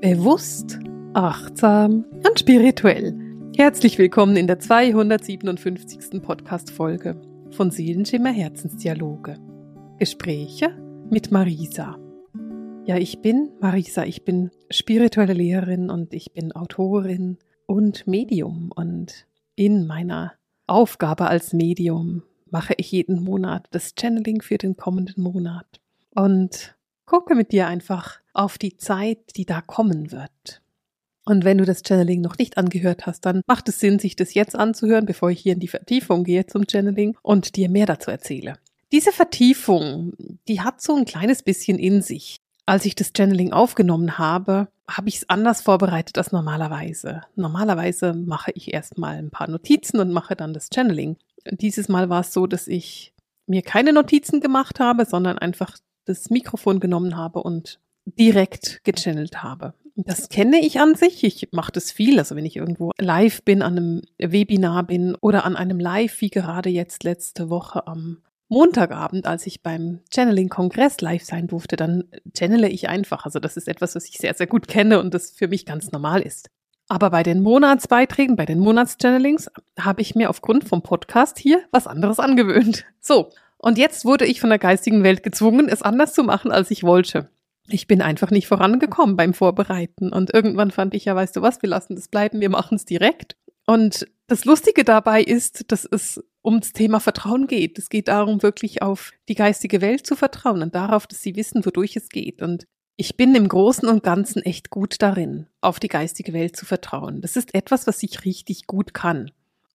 Bewusst, achtsam und spirituell. Herzlich willkommen in der 257. Podcast-Folge von Seelenschimmer Herzensdialoge. Gespräche mit Marisa. Ja, ich bin Marisa, ich bin spirituelle Lehrerin und ich bin Autorin und Medium. Und in meiner Aufgabe als Medium mache ich jeden Monat das Channeling für den kommenden Monat. Und gucke mit dir einfach auf die Zeit, die da kommen wird. Und wenn du das Channeling noch nicht angehört hast, dann macht es Sinn, sich das jetzt anzuhören, bevor ich hier in die Vertiefung gehe zum Channeling und dir mehr dazu erzähle. Diese Vertiefung, die hat so ein kleines bisschen in sich. Als ich das Channeling aufgenommen habe, habe ich es anders vorbereitet als normalerweise. Normalerweise mache ich erstmal ein paar Notizen und mache dann das Channeling. Dieses Mal war es so, dass ich mir keine Notizen gemacht habe, sondern einfach das Mikrofon genommen habe und direkt gechannelt habe. Das kenne ich an sich. Ich mache das viel. Also wenn ich irgendwo live bin, an einem Webinar bin oder an einem Live, wie gerade jetzt letzte Woche am Montagabend, als ich beim Channeling-Kongress live sein durfte, dann channele ich einfach. Also das ist etwas, was ich sehr, sehr gut kenne und das für mich ganz normal ist. Aber bei den Monatsbeiträgen, bei den Monatschannelings habe ich mir aufgrund vom Podcast hier was anderes angewöhnt. So, und jetzt wurde ich von der geistigen Welt gezwungen, es anders zu machen, als ich wollte. Ich bin einfach nicht vorangekommen beim Vorbereiten. Und irgendwann fand ich ja, weißt du was, wir lassen das bleiben, wir machen es direkt. Und das Lustige dabei ist, dass es ums Thema Vertrauen geht. Es geht darum, wirklich auf die geistige Welt zu vertrauen und darauf, dass sie wissen, wodurch es geht. Und ich bin im Großen und Ganzen echt gut darin, auf die geistige Welt zu vertrauen. Das ist etwas, was ich richtig gut kann.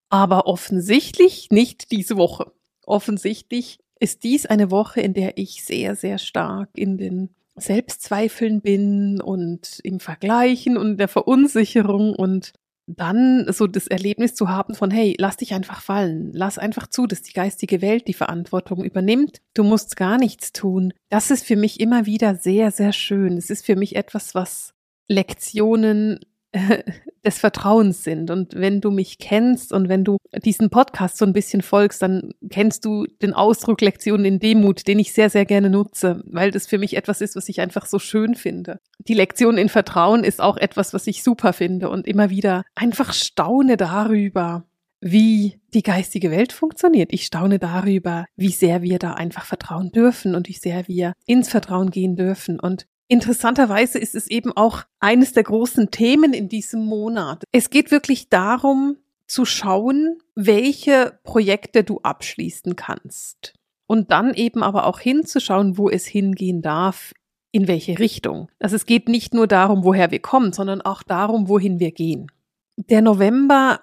Aber offensichtlich nicht diese Woche. Offensichtlich ist dies eine Woche, in der ich sehr, sehr stark in den Selbstzweifeln bin und im Vergleichen und der Verunsicherung und dann so das Erlebnis zu haben von, hey, lass dich einfach fallen, lass einfach zu, dass die geistige Welt die Verantwortung übernimmt, du musst gar nichts tun. Das ist für mich immer wieder sehr, sehr schön. Es ist für mich etwas, was Lektionen des Vertrauens sind. Und wenn du mich kennst und wenn du diesen Podcast so ein bisschen folgst, dann kennst du den Ausdruck Lektionen in Demut, den ich sehr, sehr gerne nutze, weil das für mich etwas ist, was ich einfach so schön finde. Die Lektion in Vertrauen ist auch etwas, was ich super finde und immer wieder einfach staune darüber, wie die geistige Welt funktioniert. Ich staune darüber, wie sehr wir da einfach vertrauen dürfen und wie sehr wir ins Vertrauen gehen dürfen. Und Interessanterweise ist es eben auch eines der großen Themen in diesem Monat. Es geht wirklich darum, zu schauen, welche Projekte du abschließen kannst. Und dann eben aber auch hinzuschauen, wo es hingehen darf, in welche Richtung. Also es geht nicht nur darum, woher wir kommen, sondern auch darum, wohin wir gehen. Der November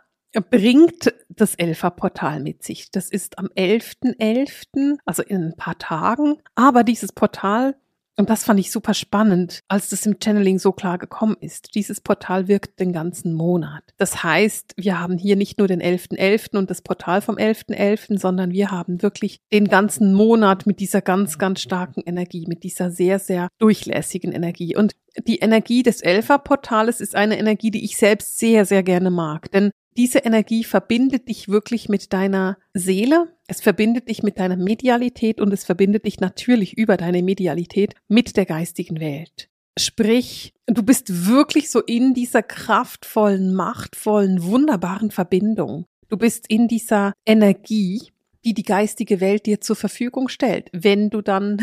bringt das Elfer-Portal mit sich. Das ist am 11.11., .11., also in ein paar Tagen. Aber dieses Portal und das fand ich super spannend, als das im Channeling so klar gekommen ist. Dieses Portal wirkt den ganzen Monat. Das heißt, wir haben hier nicht nur den 11.11. .11. und das Portal vom 11.11., .11., sondern wir haben wirklich den ganzen Monat mit dieser ganz, ganz starken Energie, mit dieser sehr, sehr durchlässigen Energie. Und die Energie des Elfer-Portales ist eine Energie, die ich selbst sehr, sehr gerne mag. Denn diese Energie verbindet dich wirklich mit deiner Seele, es verbindet dich mit deiner Medialität und es verbindet dich natürlich über deine Medialität mit der geistigen Welt. Sprich, du bist wirklich so in dieser kraftvollen, machtvollen, wunderbaren Verbindung. Du bist in dieser Energie, die die geistige Welt dir zur Verfügung stellt, wenn du dann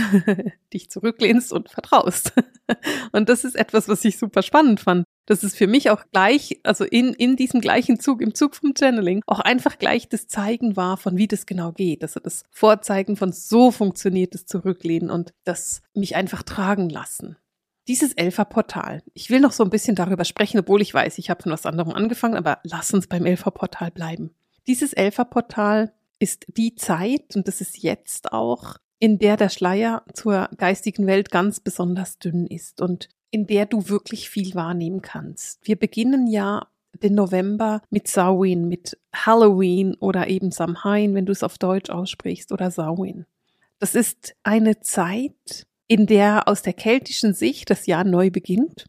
dich zurücklehnst und vertraust. und das ist etwas, was ich super spannend fand. Das ist für mich auch gleich, also in, in diesem gleichen Zug, im Zug vom Channeling, auch einfach gleich das Zeigen war, von wie das genau geht. Also das Vorzeigen von so funktioniert das Zurücklehnen und das mich einfach tragen lassen. Dieses Elfer-Portal. Ich will noch so ein bisschen darüber sprechen, obwohl ich weiß, ich habe von was anderem angefangen, aber lass uns beim Elfer-Portal bleiben. Dieses Elfer-Portal ist die Zeit, und das ist jetzt auch, in der der Schleier zur geistigen Welt ganz besonders dünn ist und in der du wirklich viel wahrnehmen kannst. Wir beginnen ja den November mit Samhain, mit Halloween oder eben Samhain, wenn du es auf Deutsch aussprichst, oder Samhain. Das ist eine Zeit, in der aus der keltischen Sicht das Jahr neu beginnt.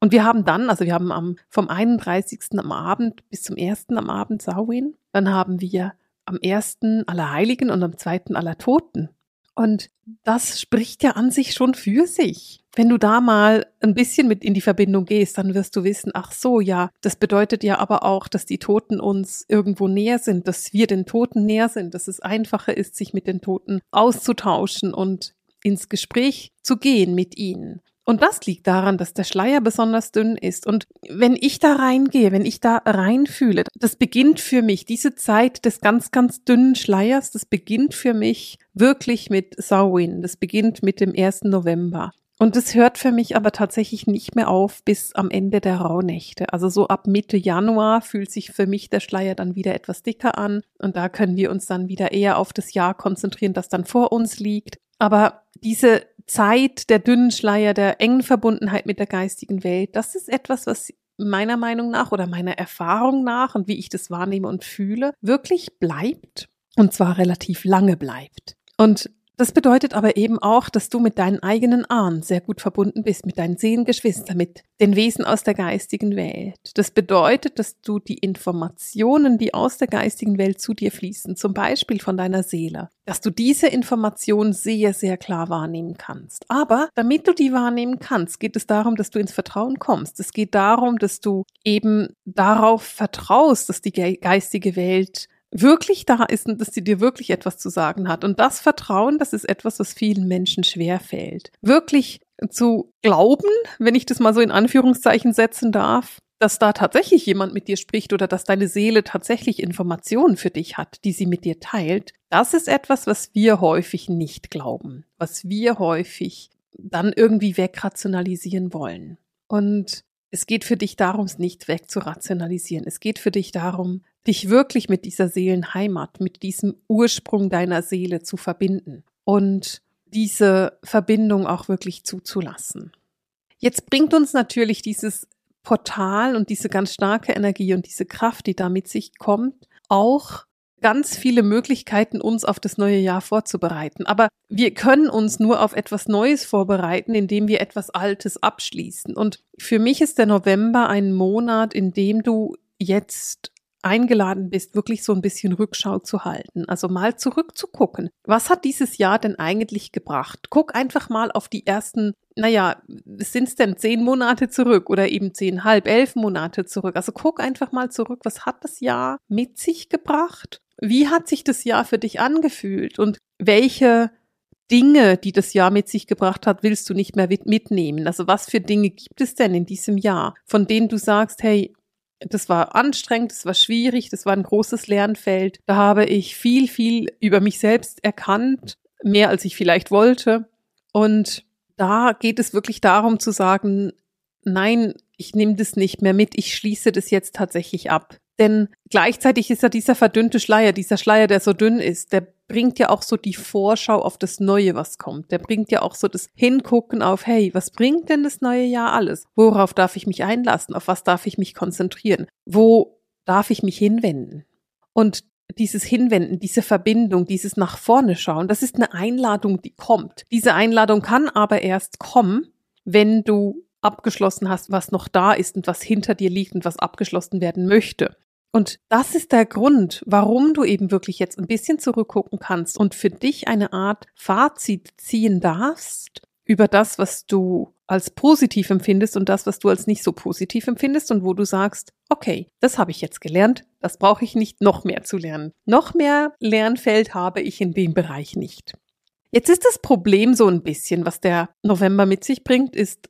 Und wir haben dann, also wir haben am, vom 31. am Abend bis zum 1. am Abend Samhain. Dann haben wir am ersten aller Heiligen und am zweiten aller Toten. Und das spricht ja an sich schon für sich. wenn du da mal ein bisschen mit in die Verbindung gehst, dann wirst du wissen, ach so, ja, das bedeutet ja aber auch, dass die Toten uns irgendwo näher sind, dass wir den Toten näher sind, dass es einfacher ist, sich mit den Toten auszutauschen und ins Gespräch zu gehen mit ihnen. Und das liegt daran, dass der Schleier besonders dünn ist. Und wenn ich da reingehe, wenn ich da reinfühle, das beginnt für mich, diese Zeit des ganz, ganz dünnen Schleiers, das beginnt für mich wirklich mit Samhain. Das beginnt mit dem 1. November. Und es hört für mich aber tatsächlich nicht mehr auf bis am Ende der Rauhnächte. Also so ab Mitte Januar fühlt sich für mich der Schleier dann wieder etwas dicker an. Und da können wir uns dann wieder eher auf das Jahr konzentrieren, das dann vor uns liegt. Aber diese Zeit der dünnen Schleier, der engen Verbundenheit mit der geistigen Welt, das ist etwas, was meiner Meinung nach oder meiner Erfahrung nach und wie ich das wahrnehme und fühle, wirklich bleibt und zwar relativ lange bleibt. Und das bedeutet aber eben auch, dass du mit deinen eigenen Ahnen sehr gut verbunden bist, mit deinen Seelengeschwistern, mit den Wesen aus der geistigen Welt. Das bedeutet, dass du die Informationen, die aus der geistigen Welt zu dir fließen, zum Beispiel von deiner Seele, dass du diese Informationen sehr, sehr klar wahrnehmen kannst. Aber damit du die wahrnehmen kannst, geht es darum, dass du ins Vertrauen kommst. Es geht darum, dass du eben darauf vertraust, dass die geistige Welt wirklich da ist und dass sie dir wirklich etwas zu sagen hat. Und das Vertrauen, das ist etwas, was vielen Menschen schwer fällt. Wirklich zu glauben, wenn ich das mal so in Anführungszeichen setzen darf, dass da tatsächlich jemand mit dir spricht oder dass deine Seele tatsächlich Informationen für dich hat, die sie mit dir teilt, das ist etwas, was wir häufig nicht glauben, was wir häufig dann irgendwie wegrationalisieren wollen. Und es geht für dich darum, es nicht wegzurationalisieren. Es geht für dich darum, dich wirklich mit dieser Seelenheimat, mit diesem Ursprung deiner Seele zu verbinden und diese Verbindung auch wirklich zuzulassen. Jetzt bringt uns natürlich dieses Portal und diese ganz starke Energie und diese Kraft, die da mit sich kommt, auch ganz viele Möglichkeiten, uns auf das neue Jahr vorzubereiten. Aber wir können uns nur auf etwas Neues vorbereiten, indem wir etwas Altes abschließen. Und für mich ist der November ein Monat, in dem du jetzt eingeladen bist, wirklich so ein bisschen Rückschau zu halten. Also mal zurückzugucken. Was hat dieses Jahr denn eigentlich gebracht? Guck einfach mal auf die ersten, naja, sind es denn zehn Monate zurück oder eben zehn, halb, elf Monate zurück? Also guck einfach mal zurück. Was hat das Jahr mit sich gebracht? Wie hat sich das Jahr für dich angefühlt? Und welche Dinge, die das Jahr mit sich gebracht hat, willst du nicht mehr mitnehmen? Also was für Dinge gibt es denn in diesem Jahr, von denen du sagst, hey, das war anstrengend, das war schwierig, das war ein großes Lernfeld. Da habe ich viel, viel über mich selbst erkannt, mehr als ich vielleicht wollte. Und da geht es wirklich darum zu sagen, nein, ich nehme das nicht mehr mit, ich schließe das jetzt tatsächlich ab. Denn gleichzeitig ist ja dieser verdünnte Schleier, dieser Schleier, der so dünn ist, der bringt ja auch so die Vorschau auf das Neue, was kommt. Der bringt ja auch so das Hingucken auf, hey, was bringt denn das neue Jahr alles? Worauf darf ich mich einlassen? Auf was darf ich mich konzentrieren? Wo darf ich mich hinwenden? Und dieses Hinwenden, diese Verbindung, dieses nach vorne schauen, das ist eine Einladung, die kommt. Diese Einladung kann aber erst kommen, wenn du abgeschlossen hast, was noch da ist und was hinter dir liegt und was abgeschlossen werden möchte. Und das ist der Grund, warum du eben wirklich jetzt ein bisschen zurückgucken kannst und für dich eine Art Fazit ziehen darfst über das, was du als positiv empfindest und das, was du als nicht so positiv empfindest und wo du sagst, okay, das habe ich jetzt gelernt, das brauche ich nicht noch mehr zu lernen. Noch mehr Lernfeld habe ich in dem Bereich nicht. Jetzt ist das Problem so ein bisschen, was der November mit sich bringt, ist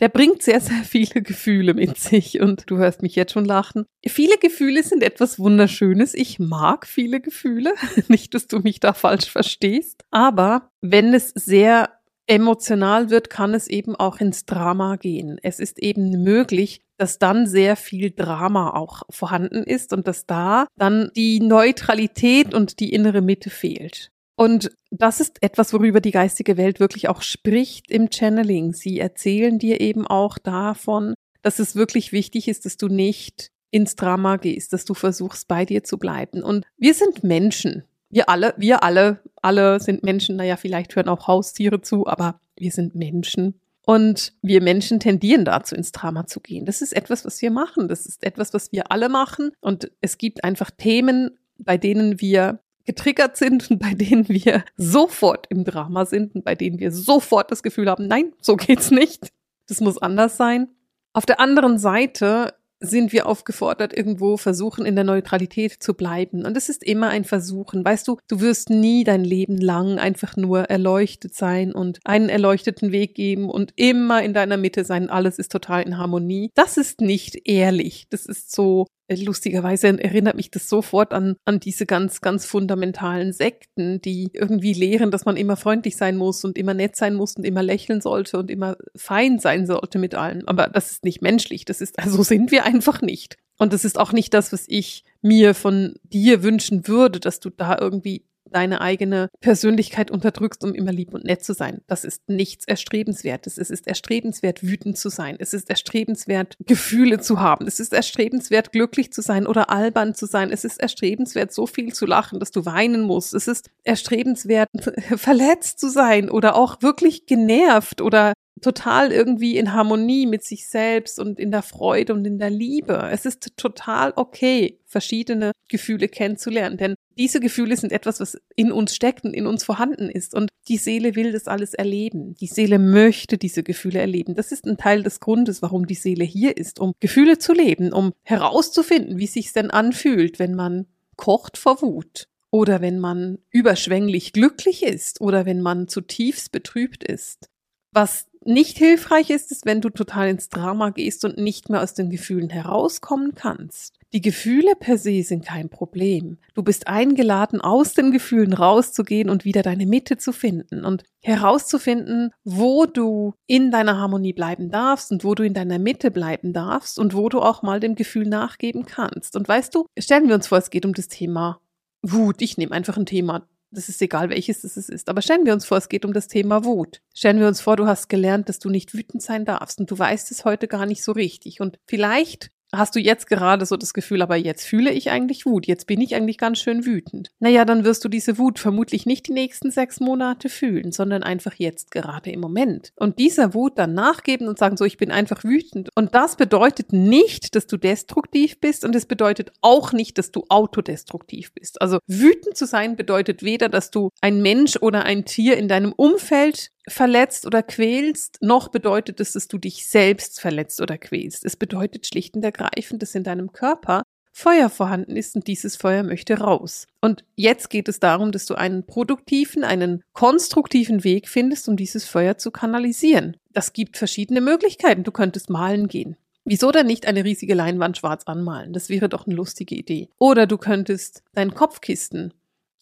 der bringt sehr, sehr viele Gefühle mit sich und du hörst mich jetzt schon lachen. Viele Gefühle sind etwas Wunderschönes. Ich mag viele Gefühle. Nicht, dass du mich da falsch verstehst. Aber wenn es sehr emotional wird, kann es eben auch ins Drama gehen. Es ist eben möglich, dass dann sehr viel Drama auch vorhanden ist und dass da dann die Neutralität und die innere Mitte fehlt. Und das ist etwas, worüber die geistige Welt wirklich auch spricht im Channeling. Sie erzählen dir eben auch davon, dass es wirklich wichtig ist, dass du nicht ins Drama gehst, dass du versuchst, bei dir zu bleiben. Und wir sind Menschen. Wir alle, wir alle, alle sind Menschen. Naja, vielleicht hören auch Haustiere zu, aber wir sind Menschen. Und wir Menschen tendieren dazu, ins Drama zu gehen. Das ist etwas, was wir machen. Das ist etwas, was wir alle machen. Und es gibt einfach Themen, bei denen wir getriggert sind und bei denen wir sofort im Drama sind und bei denen wir sofort das Gefühl haben, nein, so geht's nicht. Das muss anders sein. Auf der anderen Seite sind wir aufgefordert, irgendwo versuchen, in der Neutralität zu bleiben. Und es ist immer ein Versuchen. Weißt du, du wirst nie dein Leben lang einfach nur erleuchtet sein und einen erleuchteten Weg geben und immer in deiner Mitte sein. Alles ist total in Harmonie. Das ist nicht ehrlich. Das ist so lustigerweise erinnert mich das sofort an, an diese ganz, ganz fundamentalen Sekten, die irgendwie lehren, dass man immer freundlich sein muss und immer nett sein muss und immer lächeln sollte und immer fein sein sollte mit allem. Aber das ist nicht menschlich. Das ist, also sind wir einfach nicht. Und das ist auch nicht das, was ich mir von dir wünschen würde, dass du da irgendwie deine eigene Persönlichkeit unterdrückst, um immer lieb und nett zu sein. Das ist nichts Erstrebenswertes. Es ist erstrebenswert, wütend zu sein. Es ist erstrebenswert, Gefühle zu haben. Es ist erstrebenswert, glücklich zu sein oder albern zu sein. Es ist erstrebenswert, so viel zu lachen, dass du weinen musst. Es ist erstrebenswert, verletzt zu sein oder auch wirklich genervt oder total irgendwie in Harmonie mit sich selbst und in der Freude und in der Liebe. Es ist total okay, verschiedene Gefühle kennenzulernen, denn diese Gefühle sind etwas, was in uns steckt und in uns vorhanden ist. Und die Seele will das alles erleben. Die Seele möchte diese Gefühle erleben. Das ist ein Teil des Grundes, warum die Seele hier ist, um Gefühle zu leben, um herauszufinden, wie sich's denn anfühlt, wenn man kocht vor Wut oder wenn man überschwänglich glücklich ist oder wenn man zutiefst betrübt ist. Was nicht hilfreich ist es, wenn du total ins Drama gehst und nicht mehr aus den Gefühlen herauskommen kannst. Die Gefühle per se sind kein Problem. Du bist eingeladen, aus den Gefühlen rauszugehen und wieder deine Mitte zu finden und herauszufinden, wo du in deiner Harmonie bleiben darfst und wo du in deiner Mitte bleiben darfst und wo du auch mal dem Gefühl nachgeben kannst. Und weißt du, stellen wir uns vor, es geht um das Thema Wut. Ich nehme einfach ein Thema das ist egal, welches es ist. Aber stellen wir uns vor, es geht um das Thema Wut. Stellen wir uns vor, du hast gelernt, dass du nicht wütend sein darfst und du weißt es heute gar nicht so richtig. Und vielleicht hast du jetzt gerade so das Gefühl, aber jetzt fühle ich eigentlich Wut, jetzt bin ich eigentlich ganz schön wütend. Naja, dann wirst du diese Wut vermutlich nicht die nächsten sechs Monate fühlen, sondern einfach jetzt gerade im Moment. Und dieser Wut dann nachgeben und sagen, so, ich bin einfach wütend. Und das bedeutet nicht, dass du destruktiv bist und es bedeutet auch nicht, dass du autodestruktiv bist. Also wütend zu sein bedeutet weder, dass du ein Mensch oder ein Tier in deinem Umfeld verletzt oder quälst, noch bedeutet es, dass du dich selbst verletzt oder quälst. Es bedeutet schlicht und ergreifend, dass in deinem Körper Feuer vorhanden ist und dieses Feuer möchte raus. Und jetzt geht es darum, dass du einen produktiven, einen konstruktiven Weg findest, um dieses Feuer zu kanalisieren. Das gibt verschiedene Möglichkeiten. Du könntest malen gehen. Wieso denn nicht eine riesige Leinwand schwarz anmalen? Das wäre doch eine lustige Idee. Oder du könntest dein Kopfkissen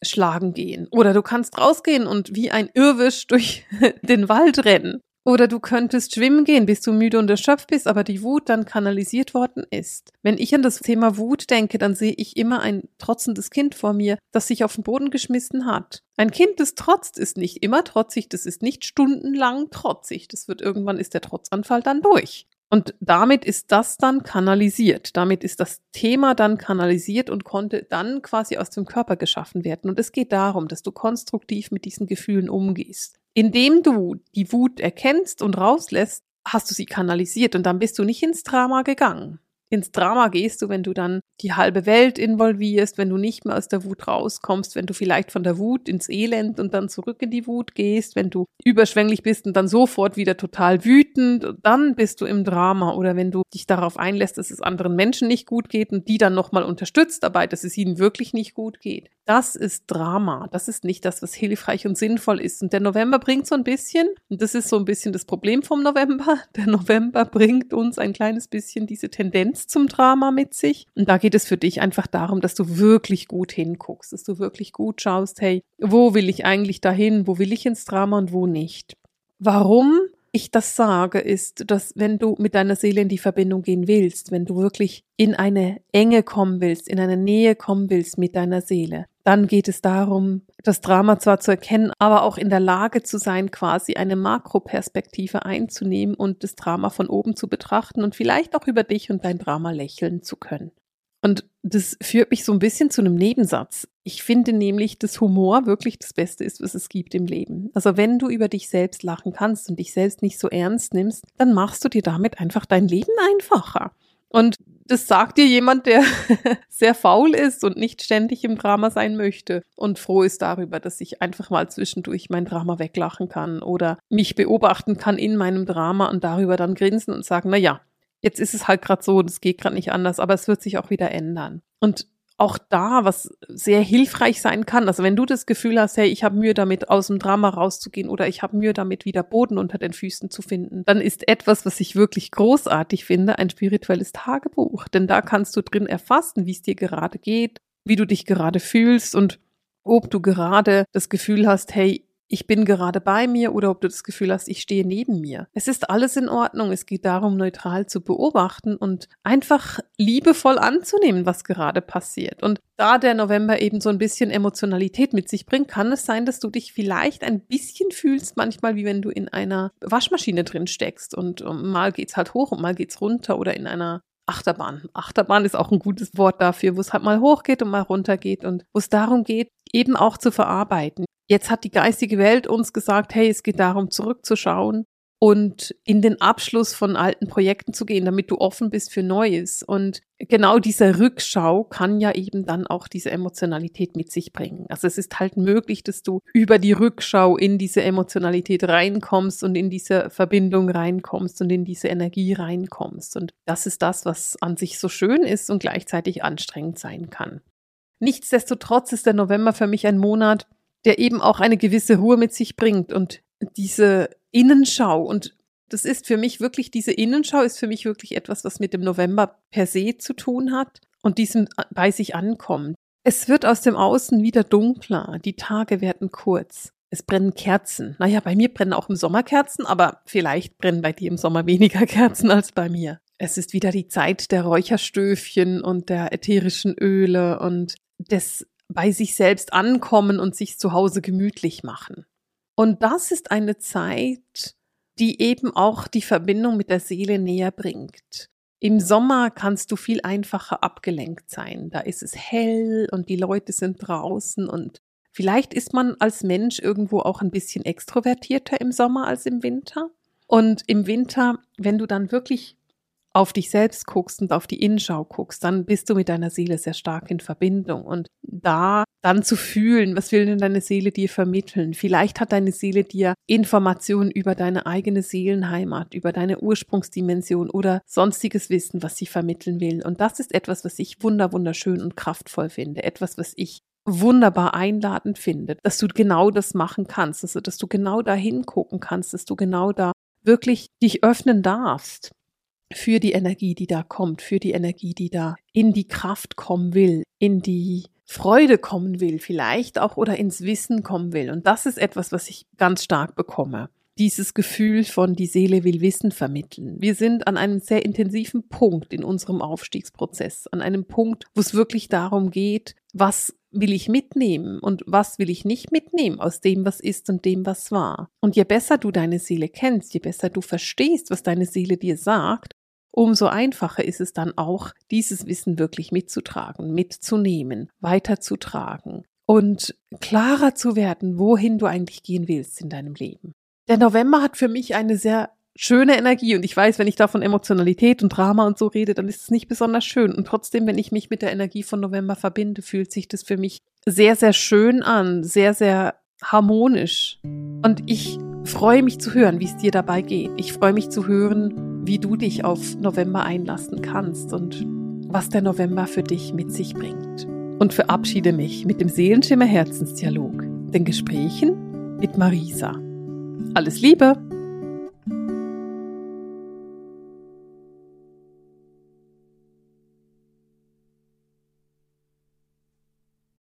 schlagen gehen. Oder du kannst rausgehen und wie ein Irrwisch durch den Wald rennen. Oder du könntest schwimmen gehen, bis du müde und erschöpft bist, aber die Wut dann kanalisiert worden ist. Wenn ich an das Thema Wut denke, dann sehe ich immer ein trotzendes Kind vor mir, das sich auf den Boden geschmissen hat. Ein Kind, das trotzt, ist nicht immer trotzig, das ist nicht stundenlang trotzig. Das wird irgendwann ist der Trotzanfall dann durch. Und damit ist das dann kanalisiert. Damit ist das Thema dann kanalisiert und konnte dann quasi aus dem Körper geschaffen werden. Und es geht darum, dass du konstruktiv mit diesen Gefühlen umgehst. Indem du die Wut erkennst und rauslässt, hast du sie kanalisiert und dann bist du nicht ins Drama gegangen ins Drama gehst du, wenn du dann die halbe Welt involvierst, wenn du nicht mehr aus der Wut rauskommst, wenn du vielleicht von der Wut ins Elend und dann zurück in die Wut gehst, wenn du überschwänglich bist und dann sofort wieder total wütend, dann bist du im Drama oder wenn du dich darauf einlässt, dass es anderen Menschen nicht gut geht und die dann nochmal unterstützt dabei, dass es ihnen wirklich nicht gut geht. Das ist Drama. Das ist nicht das, was hilfreich und sinnvoll ist. Und der November bringt so ein bisschen, und das ist so ein bisschen das Problem vom November, der November bringt uns ein kleines bisschen diese Tendenz Tendenz zum Drama mit sich. Und da geht es für dich einfach darum, dass du wirklich gut hinguckst, dass du wirklich gut schaust, hey, wo will ich eigentlich dahin, wo will ich ins Drama und wo nicht. Warum ich das sage, ist, dass wenn du mit deiner Seele in die Verbindung gehen willst, wenn du wirklich in eine Enge kommen willst, in eine Nähe kommen willst mit deiner Seele, dann geht es darum, das Drama zwar zu erkennen, aber auch in der Lage zu sein, quasi eine Makroperspektive einzunehmen und das Drama von oben zu betrachten und vielleicht auch über dich und dein Drama lächeln zu können. Und das führt mich so ein bisschen zu einem Nebensatz. Ich finde nämlich, dass Humor wirklich das Beste ist, was es gibt im Leben. Also wenn du über dich selbst lachen kannst und dich selbst nicht so ernst nimmst, dann machst du dir damit einfach dein Leben einfacher. Und das sagt dir jemand, der sehr faul ist und nicht ständig im Drama sein möchte und froh ist darüber, dass ich einfach mal zwischendurch mein Drama weglachen kann oder mich beobachten kann in meinem Drama und darüber dann grinsen und sagen, na ja, jetzt ist es halt gerade so, das geht gerade nicht anders, aber es wird sich auch wieder ändern. Und auch da, was sehr hilfreich sein kann. Also wenn du das Gefühl hast, hey, ich habe Mühe damit, aus dem Drama rauszugehen oder ich habe Mühe damit, wieder Boden unter den Füßen zu finden, dann ist etwas, was ich wirklich großartig finde, ein spirituelles Tagebuch. Denn da kannst du drin erfassen, wie es dir gerade geht, wie du dich gerade fühlst und ob du gerade das Gefühl hast, hey, ich bin gerade bei mir oder ob du das Gefühl hast, ich stehe neben mir. Es ist alles in Ordnung. Es geht darum, neutral zu beobachten und einfach liebevoll anzunehmen, was gerade passiert. Und da der November eben so ein bisschen Emotionalität mit sich bringt, kann es sein, dass du dich vielleicht ein bisschen fühlst, manchmal wie wenn du in einer Waschmaschine drin steckst und mal geht's halt hoch und mal geht's runter oder in einer Achterbahn. Achterbahn ist auch ein gutes Wort dafür, wo es halt mal hochgeht und mal runtergeht und wo es darum geht, eben auch zu verarbeiten. Jetzt hat die geistige Welt uns gesagt, hey, es geht darum, zurückzuschauen und in den Abschluss von alten Projekten zu gehen, damit du offen bist für Neues. Und genau diese Rückschau kann ja eben dann auch diese Emotionalität mit sich bringen. Also es ist halt möglich, dass du über die Rückschau in diese Emotionalität reinkommst und in diese Verbindung reinkommst und in diese Energie reinkommst. Und das ist das, was an sich so schön ist und gleichzeitig anstrengend sein kann. Nichtsdestotrotz ist der November für mich ein Monat, der eben auch eine gewisse Ruhe mit sich bringt und diese Innenschau und das ist für mich wirklich, diese Innenschau ist für mich wirklich etwas, was mit dem November per se zu tun hat und diesem bei sich ankommt. Es wird aus dem Außen wieder dunkler, die Tage werden kurz. Es brennen Kerzen. Naja, bei mir brennen auch im Sommer Kerzen, aber vielleicht brennen bei dir im Sommer weniger Kerzen als bei mir. Es ist wieder die Zeit der Räucherstöfchen und der ätherischen Öle und des bei sich selbst ankommen und sich zu Hause gemütlich machen. Und das ist eine Zeit, die eben auch die Verbindung mit der Seele näher bringt. Im Sommer kannst du viel einfacher abgelenkt sein. Da ist es hell und die Leute sind draußen und vielleicht ist man als Mensch irgendwo auch ein bisschen extrovertierter im Sommer als im Winter. Und im Winter, wenn du dann wirklich auf dich selbst guckst und auf die Innenschau guckst, dann bist du mit deiner Seele sehr stark in Verbindung. Und da dann zu fühlen, was will denn deine Seele dir vermitteln? Vielleicht hat deine Seele dir Informationen über deine eigene Seelenheimat, über deine Ursprungsdimension oder sonstiges Wissen, was sie vermitteln will. Und das ist etwas, was ich wunder, wunderschön und kraftvoll finde. Etwas, was ich wunderbar einladend finde, dass du genau das machen kannst, also dass du genau da hingucken kannst, dass du genau da wirklich dich öffnen darfst für die Energie, die da kommt, für die Energie, die da in die Kraft kommen will, in die Freude kommen will, vielleicht auch oder ins Wissen kommen will. Und das ist etwas, was ich ganz stark bekomme. Dieses Gefühl von die Seele will Wissen vermitteln. Wir sind an einem sehr intensiven Punkt in unserem Aufstiegsprozess, an einem Punkt, wo es wirklich darum geht, was will ich mitnehmen und was will ich nicht mitnehmen aus dem, was ist und dem, was war. Und je besser du deine Seele kennst, je besser du verstehst, was deine Seele dir sagt, umso einfacher ist es dann auch, dieses Wissen wirklich mitzutragen, mitzunehmen, weiterzutragen und klarer zu werden, wohin du eigentlich gehen willst in deinem Leben. Der November hat für mich eine sehr schöne Energie und ich weiß, wenn ich da von Emotionalität und Drama und so rede, dann ist es nicht besonders schön und trotzdem, wenn ich mich mit der Energie von November verbinde, fühlt sich das für mich sehr, sehr schön an, sehr, sehr harmonisch und ich freue mich zu hören, wie es dir dabei geht. Ich freue mich zu hören, wie du dich auf November einlassen kannst und was der November für dich mit sich bringt. Und verabschiede mich mit dem Seelenschimmer Herzensdialog, den Gesprächen mit Marisa. Alles Liebe!